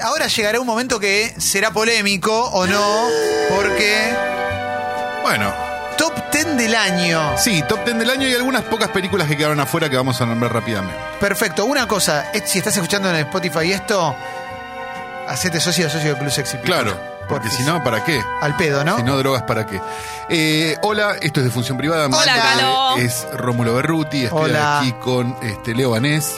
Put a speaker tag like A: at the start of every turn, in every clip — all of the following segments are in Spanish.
A: Ahora llegará un momento que será polémico o no, porque
B: Bueno,
A: top 10 del año.
B: sí, top 10 del año y algunas pocas películas que quedaron afuera que vamos a nombrar rápidamente.
A: Perfecto. Una cosa, es- si estás escuchando en Spotify esto, hacete socio o socio del Club Sexy People.
B: Claro, porque
A: Porfis.
B: si no, ¿para qué?
A: Al pedo, ¿no?
B: Si no, drogas, ¿para qué? Eh, hola, esto es de Función Privada. Mi
A: Hola,
B: nombre
C: Calo.
B: Es Rómulo Berruti. Estoy
A: Hola.
B: aquí con este, Leo Vanés.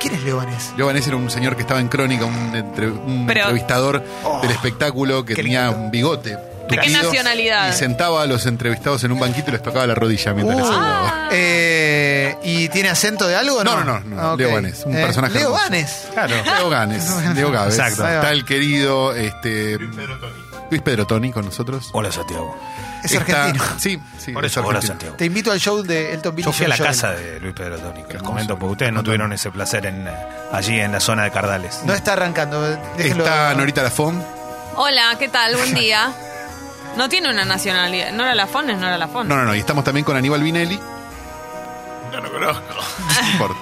A: ¿Quién es Leones?
B: Leo Vanés era un señor que estaba en Crónica, un, entre- un
C: Pero-
B: entrevistador
A: Oh,
B: del espectáculo que
A: qué
B: tenía
A: lindo.
B: un bigote.
C: ¿De qué
B: tupido,
C: nacionalidad?
B: Y sentaba a los entrevistados en un banquito y les tocaba la rodilla mientras les
A: Uh,
B: hablaba.
A: eh, ¿Y tiene acento de algo o no?
B: No, no, no, no,
A: Ah, ok.
B: Leo Vanés, un
A: Eh,
B: personaje
A: Leo
B: hermoso.
A: Vanés.
B: Claro, Leo Ganes, Leo Gávez.
A: Exacto. Ahí va.
B: Está el querido este, Luis Pedro Toni con nosotros.
D: Hola Santiago.
A: Es
B: Está-
A: argentino.
B: Sí, sí.
D: Por
B: es
D: eso, hola
B: argentino.
D: Santiago.
A: Te invito al show de Elton Billy
D: Yo fui a la casa de Luis Pedro Toni, que les comento porque ustedes no tuvieron ese placer en, eh, allí en la zona de Cardales.
A: No está arrancando. déjenlo-
B: Está Norita Lafón.
C: Hola, ¿qué tal? Buen día. No tiene una nacionalidad. ¿No era la FON? ¿No era la?
B: No, no, no. Y estamos también con Aníbal Vinelli.
D: No lo conozco.
B: No importa.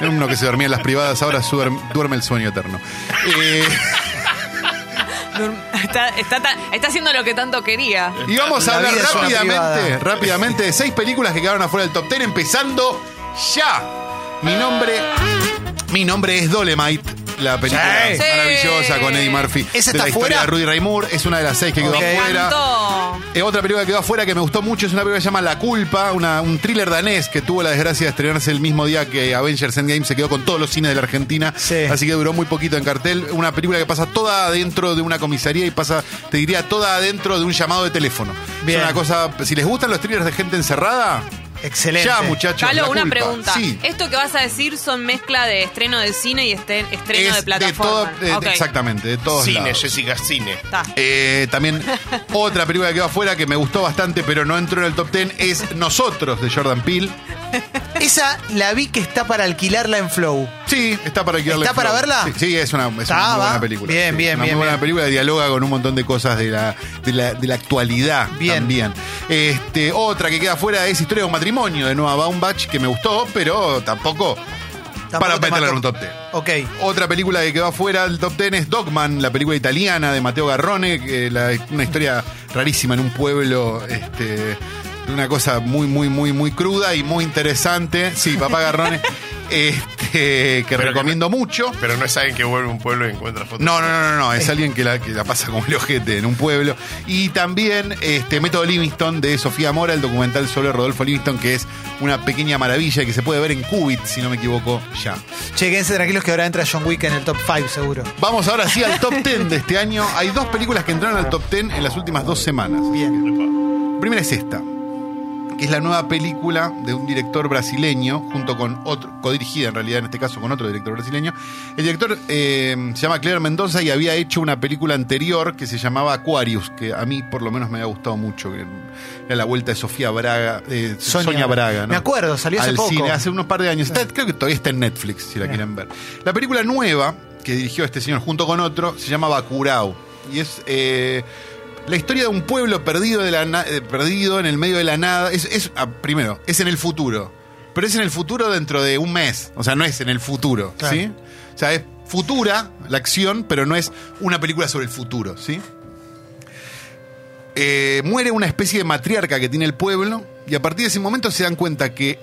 B: Es uno que se dormía en las privadas, ahora duerme el sueño eterno. Eh,
C: Está, está, está haciendo lo que tanto quería.
B: y vamos a
A: La
B: hablar
A: vida es una
B: rápidamente,
A: privada.
B: rápidamente de seis películas que quedaron afuera del top ten, empezando ya. Mi nombre, mi nombre es Dolemite. La película
A: Sí.
B: maravillosa con Eddie Murphy.
A: ¿Esa
B: de
A: está
B: la historia
A: fuera?
B: de Rudy Ray Moore. Es una de las seis que quedó
A: Ok.
B: afuera.
C: ¿Cuánto?
B: Eh, otra película que quedó afuera que me gustó mucho es una película que se llama La Culpa, una- un thriller danés que tuvo la desgracia de estrenarse el mismo día que Avengers Endgame se quedó con todos los cines de la Argentina.
A: Sí.
B: Así que duró muy poquito en cartel. Una película que pasa toda adentro de una comisaría y pasa, te diría, toda adentro de un llamado de teléfono.
A: Bien.
B: Es una cosa, si les gustan los thrillers de gente encerrada,
A: Excelente.
B: ya muchachos.
C: Calo,
B: La
C: una
B: Culpa.
C: pregunta.
B: Sí.
C: ¿Esto que vas a decir son mezcla de estreno de cine y este- estreno
B: Es
C: de plataforma?
B: todo- de-
C: Ok.
B: exactamente, de todos
E: Cine,
B: lados.
E: Jessica, cine.
B: Eh, también otra película que quedó afuera que me gustó bastante, pero no entró en el top 10 es Nosotros de Jordan Peele.
A: Esa la vi que está para alquilarla en Flow.
B: Sí, está para alquilarle
A: ¿Está para
B: flow.
A: verla?
B: Sí, sí, es una, es una muy
A: va.
B: buena película.
A: Bien,
B: Sí,
A: bien,
B: una
A: bien,
B: muy buena
A: bien.
B: película, dialoga con un montón de cosas de la, de la, de la actualidad
A: Bien.
B: también. Este, otra que queda afuera es Historia de un matrimonio de Noah Baumbach, que me gustó, pero tampoco, para
A: te
B: meterla en un top 10.
A: Ok.
B: Otra película que quedó afuera del top 10 es Dogman, la película italiana de Matteo Garrone, que la- una historia rarísima en un pueblo, este, una cosa muy, muy, muy, muy cruda y muy interesante. Sí, papá Garrone, este, que
E: Pero que
B: recomiendo mucho.
E: Pero no es alguien que vuelve a un pueblo y encuentra fotos.
B: No, no, no, no, no, es alguien que la, que la pasa como el ojete en un pueblo. Y también este Método Livingston de Sofía Mora, el documental sobre Rodolfo Livingston, que es una pequeña maravilla y que se puede ver en Qubit, si no me equivoco, ya.
A: Che, quédense tranquilos que ahora entra John Wick en el top 5 seguro.
B: Vamos ahora sí al top 10 de este año. Hay dos películas que entraron al top 10 en las últimas dos semanas.
A: Bien.
B: Primera es esta, que es la nueva película de un director brasileño, junto con otro, codirigida en realidad en este caso con otro director brasileño. El director eh, se llama Claire Mendoza y había hecho una película anterior que se llamaba Aquarius, que a mí por lo menos me había gustado mucho, que era la vuelta de Sofía Braga, eh,
A: Sonia-
B: Sonia, Braga. ¿no?
A: Me acuerdo, salió hace
B: Al
A: poco.
B: cine, hace unos par de años. Está- creo que todavía está en Netflix, si la quieren ver. La película nueva que dirigió este señor junto con otro se llama Bacurau. Y es eh, la historia de un pueblo perdido, de la eh, perdido en el medio de la nada. Es, es- ah, primero, es en el futuro. Pero es en el futuro dentro de un mes. O sea, no es en el futuro.
A: Claro.
B: ¿sí? O sea, es futura la acción, pero no es una película sobre el futuro. ¿sí? Eh, muere una especie de matriarca que tiene el pueblo. Y a partir de ese momento se dan cuenta que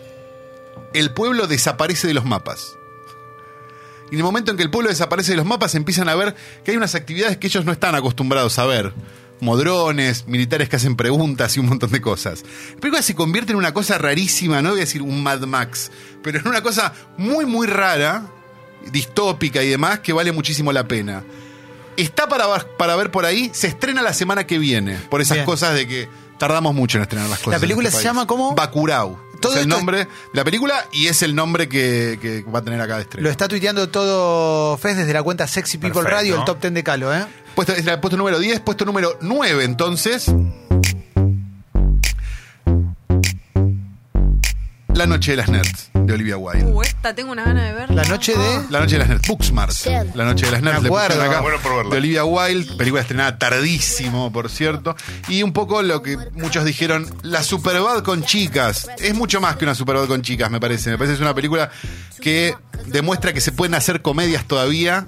B: el pueblo desaparece de los mapas. Y en el momento en que el pueblo desaparece de los mapas, empiezan a ver que hay unas actividades que ellos no están acostumbrados a ver. Como drones, militares que hacen preguntas y un montón de cosas. La película se convierte en una cosa rarísima, no voy a decir un Mad Max, pero en una cosa muy, muy rara, distópica y demás, que vale muchísimo la pena. Está para, para ver por ahí, se estrena la semana que viene, por esas
A: Bien.
B: cosas de que tardamos mucho en estrenar las cosas.
A: La película
B: este
A: se
B: país.
A: llama ¿cómo?
B: Bacurau.
A: Todo
B: es el nombre de la película y es el nombre que, que va a tener acá de estreno.
A: Lo está tuiteando todo Fez desde la cuenta Sexy People
D: Perfecto.
A: Radio, el top 10 de Calo, ¿eh?
B: Puesto, es el puesto número 10, puesto número 9, entonces. La noche de las nerds, de Olivia Wilde.
C: Uh, esta tengo una gana de verla.
A: La noche de.
B: La noche de las nerds, Booksmart. La noche de las nerds,
A: Me
B: le pusieron
A: acuerdo.
B: acá,
E: Bueno por verla.
B: de Olivia Wilde, película estrenada tardísimo, por cierto. Y un poco lo que muchos dijeron, la Superbad con chicas. Es mucho más que una Superbad con chicas, me parece. Me parece que es una película que demuestra que se pueden hacer comedias todavía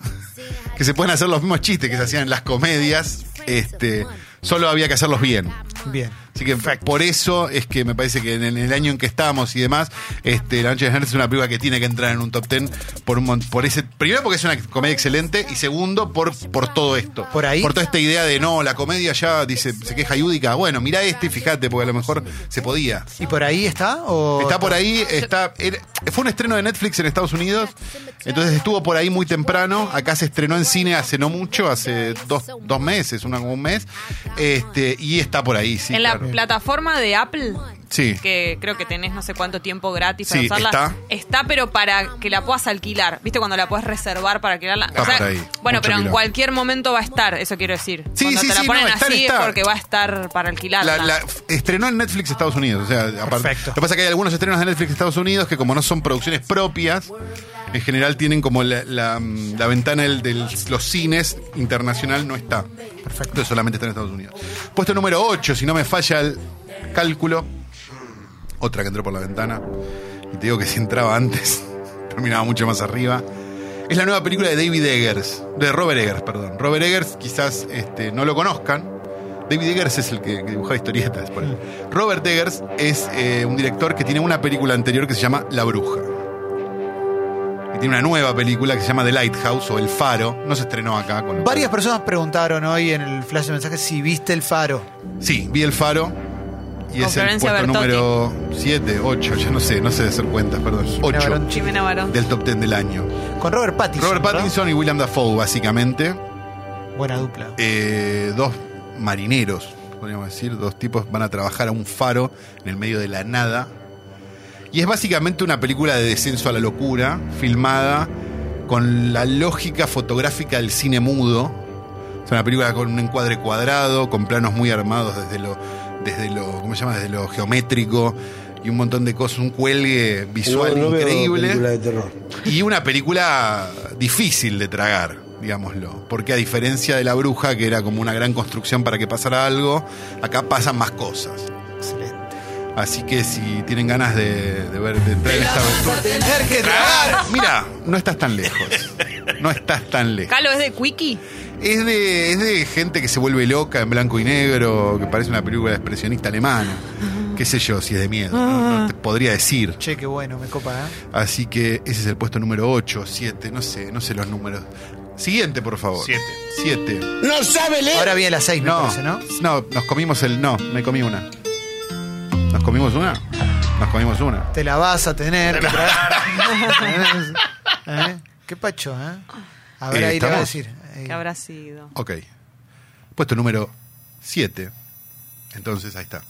B: que se pueden hacer los mismos chistes que se hacían en las comedias, este, solo había que hacerlos bien.
A: Bien.
B: Así que por eso es que me parece que en el, año en que estamos y demás, este, La Noche de Nerds es una película que tiene que entrar en un top ten por un por ese primero porque es una comedia excelente y segundo por por todo esto.
A: Por ahí.
B: Por toda esta idea de no, la comedia ya dice se queja Yudica, bueno, mira este y fíjate porque a lo mejor se podía.
A: ¿Y por ahí está? O
B: Está por ahí, está. era- fue un estreno de Netflix en Estados Unidos. Entonces estuvo por ahí muy temprano. Acá se estrenó en cine hace no mucho, hace dos, dos meses, una, como un mes. Este, y está por ahí, sí.
C: en la
B: claro.
C: Plataforma de Apple,
B: Sí.
C: que creo que tenés no sé cuánto tiempo gratis para
B: Sí,
C: usarla.
B: está.
C: Está, pero para que la puedas alquilar. ¿Viste cuando la puedes reservar para alquilarla?
B: Está por ahí.
C: Bueno,
B: Mucho
C: pero en cualquier momento va a estar, eso quiero decir.
B: Sí,
C: cuando
B: sí,
C: te la
B: sí,
C: ponen
B: no, estar
C: así
B: está.
C: es porque va a estar para alquilarla.
B: La- la- estrenó en Netflix Estados Unidos. O sea, aparte-
A: Perfecto.
B: Lo que pasa es que hay algunos estrenos de Netflix Estados Unidos que, como no son producciones propias, en general tienen como la, la- la ventana del- de los cines internacional no está. Perfecto. Solamente está en Estados Unidos. Puesto número 8, si no me falla el cálculo. Otra que entró por la ventana. Y te digo que si entraba antes, terminaba mucho más arriba. Es la nueva película de David Eggers, de Robert Eggers, perdón. Robert Eggers quizás este, no lo conozcan. David Eggers es el que, dibujaba historietas. por. Robert Eggers es eh, un director que tiene una película anterior que se llama La Bruja. Y tiene una nueva película que se llama The Lighthouse o El Faro. No se estrenó acá. Con
A: Varias personas preguntaron hoy en el flash de mensajes si viste el faro.
B: Sí, vi El Faro. Y
C: Con
B: es el puesto
C: Bertotti.
B: número 7, 8, ya no sé, no sé de hacer cuentas, perdón. 8
A: Barón.
C: Jimena Barón.
B: del top 10 del año.
A: Con Robert Pattinson.
B: Robert
A: ¿verdad?
B: Pattinson y William Dafoe, básicamente.
A: Buena dupla.
B: Eh, dos marineros, podríamos decir, dos tipos van a trabajar a un faro en el medio de la nada. Y es básicamente una película de descenso a la locura, filmada con la lógica fotográfica del cine mudo. Es una película con un encuadre cuadrado, con planos muy armados desde lo, desde lo, ¿cómo se llama? Desde lo geométrico y un montón de cosas, un cuelgue visual
F: No- no
B: increíble.
F: película de terror.
B: Y una película difícil de tragar, digámoslo. Porque a diferencia de La Bruja, que era como una gran construcción para que pasara algo, acá pasan más cosas. Así que si tienen ganas de, de ver, de entrar en esta aventura.
A: Tener que tragar.
B: Mira, no estás tan lejos. No estás tan lejos.
C: Calo, ¿es de Quickie?
B: Es de, es de gente que se vuelve loca en blanco y negro, que parece una película expresionista alemana. Qué sé yo, si es de miedo. No, No te podría decir.
A: Che, qué bueno, me copa, ¿eh?
B: Así que ese es el puesto número 8, 7, no sé, no sé los números. Siguiente, por favor.
E: Siete.
B: 7.
F: ¡No sabe leer!
A: Ahora viene la 6, me
B: No,
A: parece, ¿no?
B: no, nos comimos el. No, me comí una. ¿Nos comimos una? Nos comimos una.
A: Te la vas a tener que. ¿Eh? Qué pacho, ¿eh? A ver,
B: Eh,
A: ahí le va a decir. Ahí.
C: ¿Qué habrá sido?
B: Ok. Puesto número 7. Entonces, ahí está.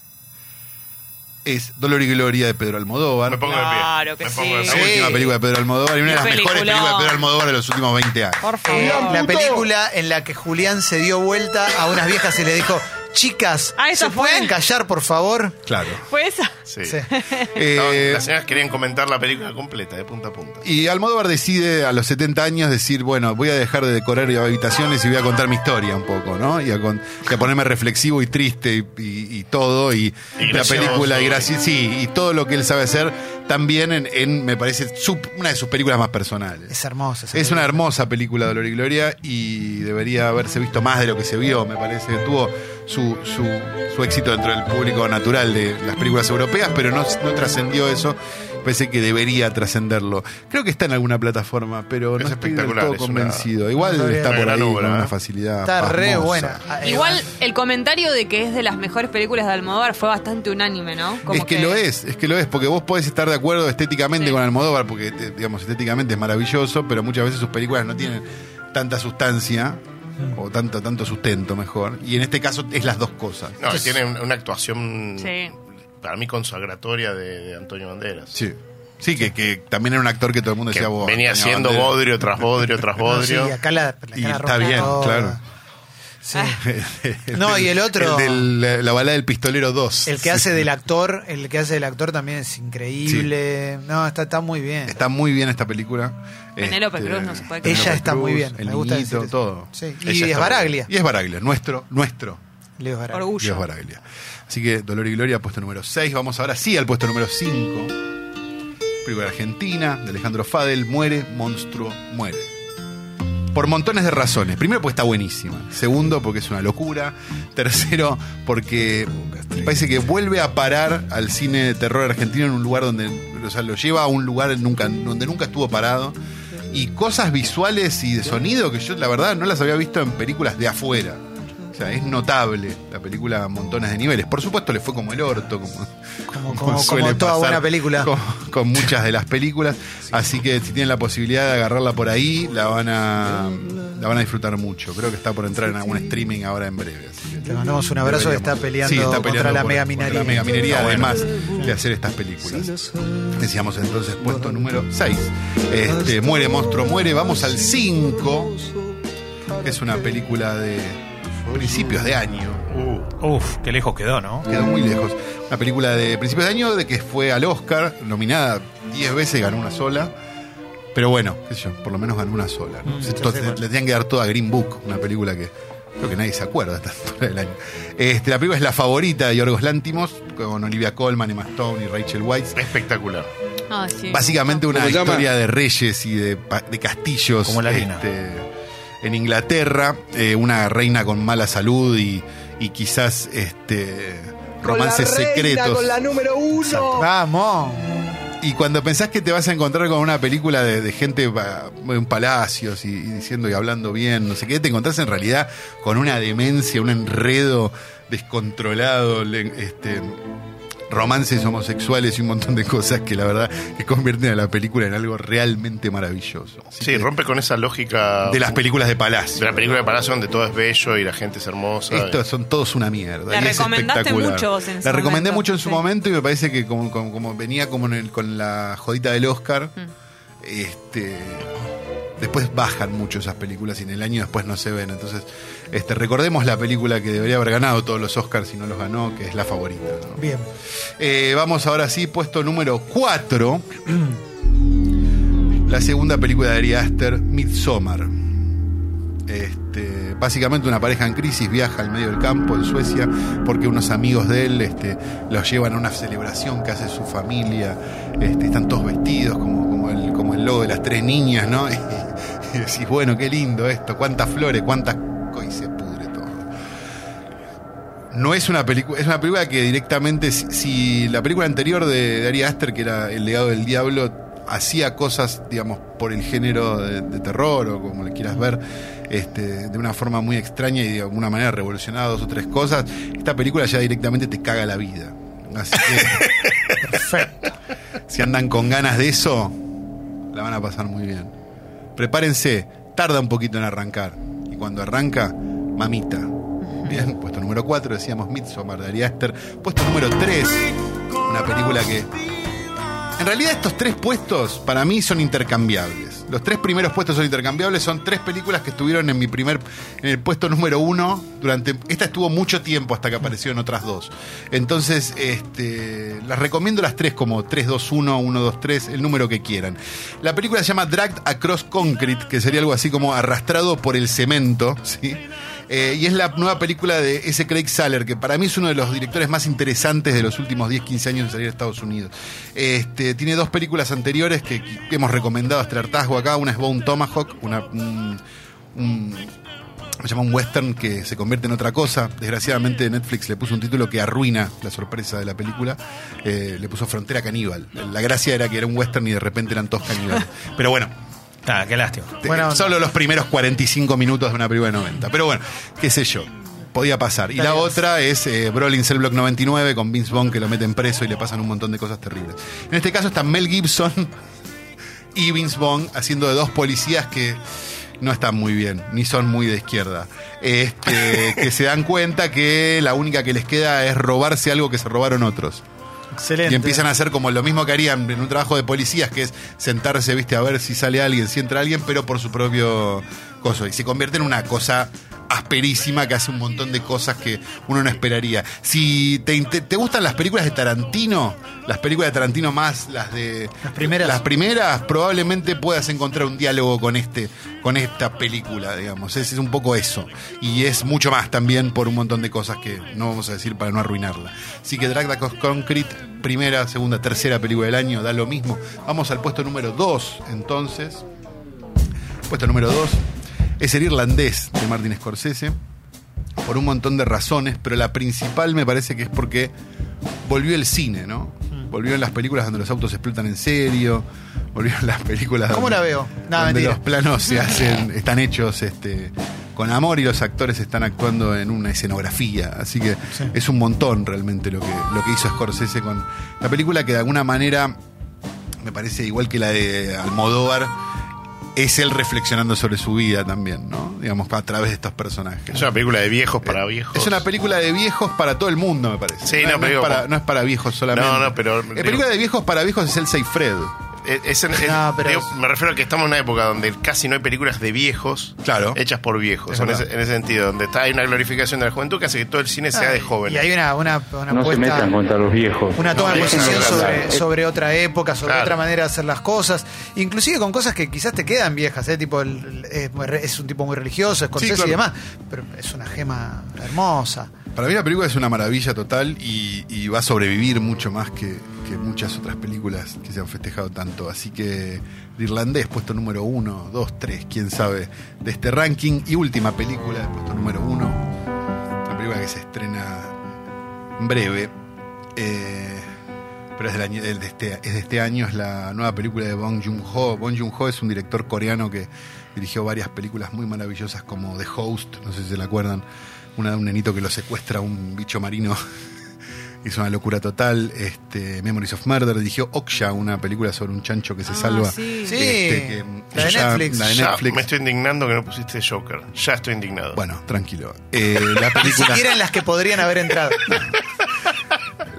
B: Es Dolor y Gloria de Pedro Almodóvar.
E: Me pongo de pie.
C: Claro que
E: Me
C: sí.
E: pongo de
B: La.
A: Sí.
B: última película de Pedro Almodóvar y una de las mejores películas de Pedro Almodóvar de los últimos 20 años.
C: Por favor.
A: La película en la que Julián se dio vuelta a unas viejas y le dijo, chicas,
C: Ah, ¿esa
A: ¿se
C: fue?
A: pueden callar, por favor?
B: Claro.
C: ¿Fue esa?
E: Sí.
A: Sí.
B: Eh,
E: No, las señoras querían comentar la película completa, de punta a punta.
B: Y Almodóvar decide a los 70 años decir, bueno, voy a dejar de decorar habitaciones y voy a contar mi historia un poco, ¿no? Y a, con- y a ponerme reflexivo y triste y, y- y todo, y,
E: Y
B: la película, y gracia- sí, y todo lo que él sabe hacer, también en, en, me parece, su- una de sus películas más personales.
A: Es hermosa.
B: Es una hermosa película, Dolor y Gloria, y debería haberse visto más de lo que se vio. Me parece tuvo su, su, su éxito dentro del público natural de las películas europeas, pero no, no trascendió eso. Parece que debería trascenderlo. Creo que está en alguna plataforma, pero
E: Es
B: no estoy del todo
E: es una-
B: convencido. Igual está por ahí
E: obra,
B: con una facilidad.
A: Está re buena.
C: Igual el comentario de que es de las mejores películas de Almodóvar fue bastante unánime, ¿no? Como
B: es que, lo es, es que lo es, porque vos podés estar de acuerdo estéticamente
C: Sí.
B: con Almodóvar, porque digamos estéticamente es maravilloso, pero muchas veces sus películas no tienen tanta sustancia o tanto tanto sustento mejor, y en este caso es las dos cosas.
E: No, tiene un- una actuación
C: Sí.
E: Para mí consagratoria de, de Antonio Banderas.
B: Sí. Sí, que, que también era un actor que todo el mundo
E: Que
B: decía vos.
E: venía siendo bodrio tras bodrio tras
A: No, sí,
E: bodrio.
A: acá la, la
B: Y está bien,
A: toda.
B: claro.
A: Sí.
B: No,
A: y el otro-
B: El la, la balada del pistolero 2.
A: El que
B: Sí.
A: hace del actor, el que hace del actor también es increíble. No, está, está muy bien.
B: Está muy bien esta película.
C: Penélope
B: Este,
C: Cruz no se puede
B: Penélope
A: Ella está muy bien.
B: El
A: me gusta
B: niñito, todo.
A: Sí. Y es Baraglia.
B: Y es Baraglia, nuestro, nuestro.
A: Leo Baraglia.
C: Orgullo.
B: Dios Baraglia. Así que Dolor y Gloria, puesto número 6. Vamos ahora sí al puesto número 5. Película argentina de Alejandro Fadel. Muere, monstruo, muere. Por montones de razones. Primero, porque está buenísima. Segundo, porque es una locura. Tercero, porque parece que vuelve a parar al cine de terror argentino en un lugar donde, o sea, lo lleva a un lugar donde nunca estuvo parado. Y cosas visuales y de sonido que yo, la verdad, no las había visto en películas de afuera. O sea, es notable la película a montones de niveles. Por supuesto, le fue como el orto, como,
A: Como- como- como toda buena película.
B: Con, con muchas de las películas. Así que si tienen la posibilidad de agarrarla por ahí, la van a la van a disfrutar mucho. Creo que está por entrar en algún streaming ahora en breve. así que
A: Le mandamos un abrazo que está peleando,
B: Sí, está
A: contra la
B: por-
A: mega
B: contra
A: minería.
B: La mega minería, además de hacer estas películas. Decíamos entonces puesto número 6. Este, muere monstruo, muere. Vamos al 5. Que es una película de principios de año.
D: Uf, qué lejos quedó, ¿no?
B: Quedó muy lejos. Una película de principios de año de que fue al Oscar, nominada 10 veces, ganó una sola. Pero bueno, qué sé yo, por lo menos ganó una sola. ¿no? Entonces, le tenían que dar toda Green Book, una película que creo que nadie se acuerda a esta altura del año. Este, la película es la favorita de Yorgos Lántimos, con Olivia Colman, Emma Stone y Rachel Weisz.
E: Espectacular.
C: Ah, sí.
B: Básicamente una historia de reyes y de, pa- de castillos
D: Como la
B: este, en Inglaterra, eh, una reina con mala salud y, y quizás este, romances
F: Con la reina,
B: secretos.
F: Con la número uno.
A: Vamos.
B: Y cuando pensás que te vas a encontrar con una película de, de gente en palacios y, y diciendo y hablando bien, no sé qué, te encontrás en realidad con una demencia, un enredo descontrolado, este, romances homosexuales y un montón de cosas que la verdad que convierten a la película en algo realmente maravilloso. Así
E: Sí,
B: que-
E: rompe con esa lógica
B: de las películas de palacio.
E: de la película de Palacio donde todo es bello y la gente es hermosa.
B: Estos son todos una mierda.
C: La
B: y es
C: recomendaste
B: espectacular.
C: mucho vos en su
B: La recomendé
C: momento,
B: mucho en su
C: sí.
B: momento y me parece que como, como- como venía como en el- con la jodita del Oscar,
C: Mm.
B: este después bajan mucho esas películas y en el año después no se ven. Entonces, este, recordemos la película que debería haber ganado todos los Oscars y no los ganó, que es la favorita. ¿no?
A: Bien.
B: Eh, vamos ahora sí, puesto número 4. la segunda película de Ari Aster, Midsommar. Este, básicamente una pareja en crisis viaja al medio del campo en Suecia porque unos amigos de él este, los llevan a una celebración que hace su familia. Este, están todos vestidos como, como, el, como el logo de las tres niñas, ¿no? Y, decís, bueno, qué lindo esto, cuántas flores, cuántas... Y se pudre todo. No es una película, es una película que directamente, si, si la película anterior de, de Ari Aster, que era El legado del diablo, hacía cosas, digamos, por el género de, de terror o como le quieras ver, este, de una forma muy extraña y de alguna manera revolucionaba dos o tres cosas, esta película ya directamente te caga la vida. Así que,
A: Perfecto.
B: si andan con ganas de eso, la van a pasar muy bien. Prepárense, tarda un poquito en arrancar. Y cuando arranca, mamita. Bien, puesto número 4 decíamos Midsommar de Ari Aster. Puesto número 3, una película que... En realidad estos tres puestos para mí son intercambiables. Los tres primeros puestos son intercambiables. Son tres películas que estuvieron en mi primer, en el puesto número uno durante. Esta estuvo mucho tiempo hasta que aparecieron otras dos. Entonces, este, las recomiendo las tres como 3, 2, 1, 1, 2, 3, el número que quieran. La película se llama Dragged Across Concrete, que sería algo así como arrastrado por el cemento, ¿sí? Eh, y es la nueva película de ese Craig Saller, que para mí es uno de los directores más interesantes de los últimos 10, 15 años de salir a Estados Unidos. Este, tiene dos películas anteriores que, hemos recomendado hasta el hartazgo acá. Una es Bone Tomahawk, una, un, un- se llama un western que se convierte en otra cosa. Desgraciadamente Netflix le puso un título que arruina la sorpresa de la película. Eh, le puso Frontera Caníbal. La gracia era que era un western y de repente eran todos caníbales. Pero bueno,
D: Ah, qué lástima.
A: onda.
B: solo los primeros 45 minutos de una película de 90. Pero bueno, qué sé yo. Podía pasar. Y la otra es eh, Brolin Cell Block 99 con Vince Vaughn que lo meten preso y le pasan un montón de cosas terribles. En este caso está Mel Gibson y Vince Vaughn haciendo de dos policías que no están muy bien, ni son muy de izquierda. Este, que se dan cuenta que la única que les queda es robarse algo que se robaron otros. Y empiezan a hacer como lo mismo que harían en un trabajo de policías, que es sentarse, viste, a ver si sale alguien, si entra alguien, pero por su propio coso. Y se convierte en una cosa asperísima que hace un montón de cosas que uno no esperaría. Si te, gustan las películas de Tarantino, las películas de Tarantino más las de
A: Las primeras.
B: las primeras, probablemente puedas encontrar un diálogo con este, con esta película, digamos. Es, es un poco eso. Y es mucho más también por un montón de cosas que no vamos a decir para no arruinarla. Así que Drag Across Concrete, primera, segunda, tercera película del año, da lo mismo. Vamos al puesto número 2, entonces. Puesto número 2. Es el irlandés de Martin Scorsese, por un montón de razones, pero la principal me parece que es porque volvió el cine, ¿no?
A: Mm.
B: Volvió en las películas donde los autos explotan en serio, volvió en las películas
A: ¿Cómo
B: donde,
A: la veo? No,
B: donde
A: mentira.
B: los planos se hacen, están hechos este, con amor y los actores están actuando en una escenografía. Así que
A: Sí.
B: es un montón realmente lo que, lo que hizo Scorsese con la película que de alguna manera me parece igual que la de Almodóvar, es él reflexionando sobre su vida también, ¿no? Digamos, a través de estos personajes.
E: Es una película de viejos para viejos.
B: Es una película de viejos para todo el mundo, me parece.
E: Sí, no, pero
B: es,
E: digo,
B: para, no es para viejos solamente.
E: No, no, pero-
B: La película de viejos para viejos es el Seyfred.
E: Es- es en- es-
A: No, pero
E: digo,
A: es-
E: Me refiero a que estamos en una época donde casi no hay películas de viejos
B: Claro.
E: hechas por viejos.
B: Es
E: En ese, en ese sentido, donde está, hay una glorificación de la juventud que hace que todo el cine sea de
A: Y
E: jóvenes.
A: hay una, una, una
F: No se
A: puesta-
F: metan contra los viejos.
A: una toma de posición sobre, sobre otra época, sobre
E: Claro.
A: otra manera de hacer las cosas, inclusive con cosas que quizás te quedan viejas, ¿eh? tipo el- es, es un tipo muy religioso, Scorsese
B: claro.
A: y demás, pero es una gema hermosa.
B: Para mí la película es una maravilla total y, y va a sobrevivir mucho más que, que muchas otras películas que se han festejado tanto. Así que el irlandés, puesto número uno, dos, tres, quién sabe, de este ranking. Y última película, puesto número uno, una película que se estrena en breve. eh, pero es, del año, de este, es de este año, es la nueva película de Bong Joon-ho. Bong Joon-ho es un director coreano que dirigió varias películas muy maravillosas como The Host, no sé si se la acuerdan, una de un nenito que lo secuestra a un bicho marino. Hizo una locura total. Este, Memories of Murder dirigió Oksha, una película sobre un chancho que se
C: Ah,
B: salva.
C: sí.
A: Sí,
B: Este, que-
A: la de
B: ya-
A: Netflix.
B: la de
E: Ya,
B: Netflix.
E: me estoy indignando que no pusiste Joker. Ya estoy indignado.
B: Bueno, tranquilo. Eh, la
A: Ni
B: película.
A: siquiera en las que podrían haber entrado.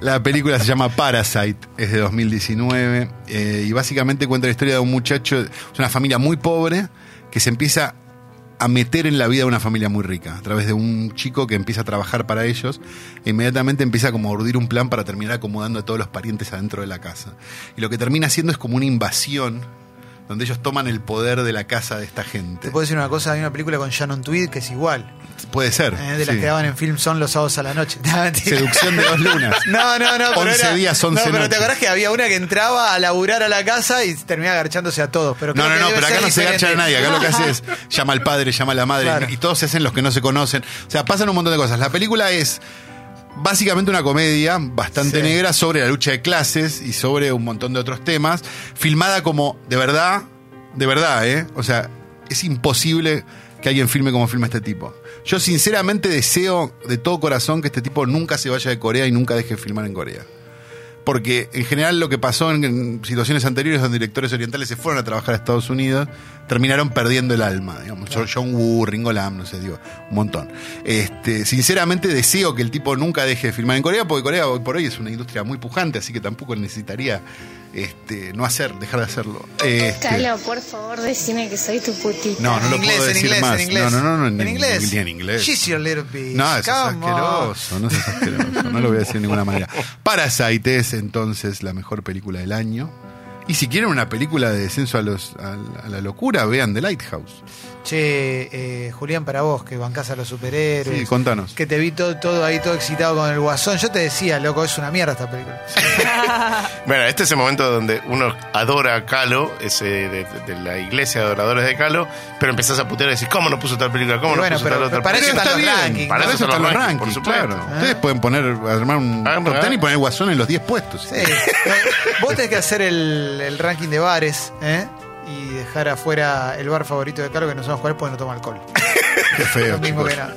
B: La película se llama Parasite, es de 2019 eh, y básicamente cuenta la historia de un muchacho, es una familia muy pobre que se empieza a meter en la vida de una familia muy rica a través de un chico que empieza a trabajar para ellos e inmediatamente empieza como a urdir un plan para terminar acomodando a todos los parientes adentro de la casa. Y lo que termina haciendo es como una invasión donde ellos toman el poder de la casa de esta gente.
A: Te puedo decir una cosa, hay una película con Shannon Tweed que es igual,
B: Puede ser.
A: eh, de las
B: sí.
A: que daban en Film Son los sábados a la noche. No.
B: Seducción de dos lunas.
A: No, no, no. pero
B: 11
A: era-
B: días, 11
A: No, pero
B: noches.
A: te acordás que había una que entraba a laburar a la casa y terminaba agarchándose a todos. Pero
B: No, no, no, pero acá no se
A: diferente.
B: garcha a nadie. Acá lo que hace es llama al padre, llama a la madre
A: Claro.
B: y todos se hacen los que no se conocen. O sea, pasan un montón de cosas. La película es básicamente una comedia bastante
A: Sí.
B: negra sobre la lucha de clases y sobre un montón de otros temas, filmada como de verdad, de verdad, ¿eh? O sea, es imposible que alguien filme como filma este tipo. Yo sinceramente deseo de todo corazón que este tipo nunca se vaya de Corea y nunca deje de filmar en Corea. Porque en general lo que pasó en, en situaciones anteriores donde directores orientales se fueron a trabajar a Estados Unidos, terminaron perdiendo el alma. Digamos, John Woo, Ringo Lam, no sé, digo, un montón. Este, sinceramente deseo que el tipo nunca deje de filmar en Corea, porque Corea hoy por hoy es una industria muy pujante, así que tampoco necesitaría este, no hacer, dejar de hacerlo. Este,
G: Calo, por favor, decime que soy tu putita.
B: no, no lo
A: inglés,
B: puedo
A: en
B: decir
A: inglés,
B: más.
A: en inglés.
B: No, no, no, no,
A: en,
B: en
A: inglés.
B: Ni en inglés.
A: She's your little bitch.
B: No, eso es asqueroso, no es asqueroso, no lo voy a decir de ninguna manera. Parasite es entonces la mejor película del año. Y si quieren una película de descenso a, los, a, a la locura, vean The Lighthouse.
A: Che, eh, Julián, para vos, que bancás a los superhéroes.
B: Sí, contanos.
A: Que te vi todo, todo ahí, todo excitado con el guasón. Yo te decía, loco, es una mierda esta película.
E: Bueno, este es el momento donde uno adora a Calo, ese de, de la iglesia de adoradores de Calo, pero empezás a putear y decís, ¿cómo no puso tal película? ¿Cómo
A: Y
E: no
A: bueno,
E: puso
A: pero-
E: tal otra
A: pero para
E: película?
A: eso están los
B: bien,
A: rankings.
E: Para
B: Para
E: eso
B: están los
E: rankings, por supuesto.
B: claro. Ustedes pueden poner, armar un
E: Hagan-
B: top ten y poner Guasón en los 10 puestos.
A: Sí. vos tenés que hacer el, el ranking de bares, ¿eh? Y dejar afuera el bar favorito de Carlos, que no sabemos cuál porque no toma alcohol.
B: Qué feo.
A: Lo mismo que nada.